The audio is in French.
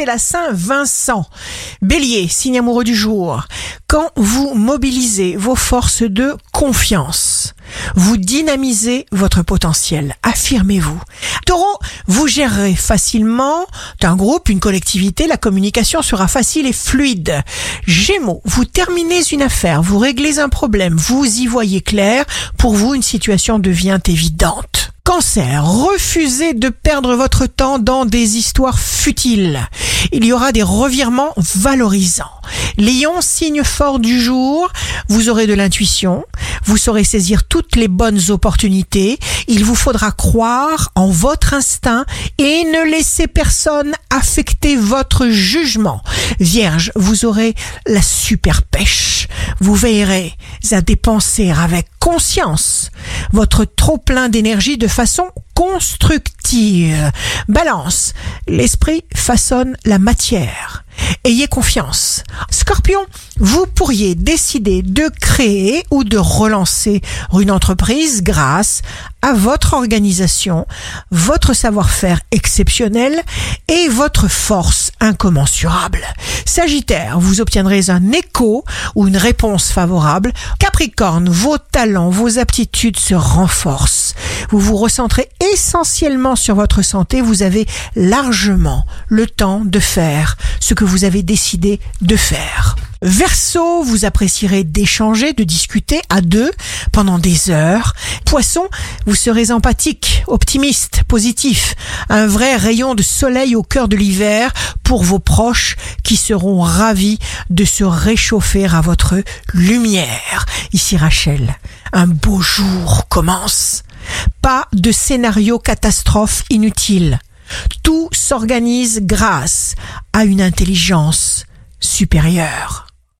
c'est la Saint-Vincent. Bélier, signe amoureux du jour. Quand vous mobilisez vos forces de confiance, vous dynamisez votre potentiel. Affirmez-vous. Taureau, vous gérerez facilement un groupe, une collectivité, la communication sera facile et fluide. Gémeaux, vous terminez une affaire, vous réglez un problème, vous y voyez clair, pour vous une situation devient évidente. Cancer, refusez de perdre votre temps dans des histoires futiles. Il y aura des revirements valorisants. Lion, signe fort du jour, vous aurez de l'intuition, vous saurez saisir toutes les bonnes opportunités, il vous faudra croire en votre instinct et ne laisser personne affecter votre jugement. Vierge, vous aurez la super pêche, vous veillerez à dépenser avec conscience votre trop plein d'énergie de façon constructive. Balance, l'esprit façonne la matière. Ayez confiance. Scorpion, vous pourriez décider de créer ou de relancer une entreprise grâce à votre organisation, votre savoir-faire exceptionnel et votre force incommensurable. Sagittaire, vous obtiendrez un écho ou une réponse favorable. Capricorne, vos talents, vos aptitudes se renforcent. Vous vous recentrez essentiellement sur votre santé. Vous avez largement le temps de faire ce que vous avez décidé de faire. Verseau, vous apprécierez d'échanger, de discuter à deux pendant des heures. Poisson, vous serez empathique, optimiste, positif, un vrai rayon de soleil au cœur de l'hiver pour vos proches qui seront ravis de se réchauffer à votre lumière. Ici Rachel, un beau jour commence. Pas de scénario catastrophe inutile. Tout s'organise grâce à une intelligence supérieure.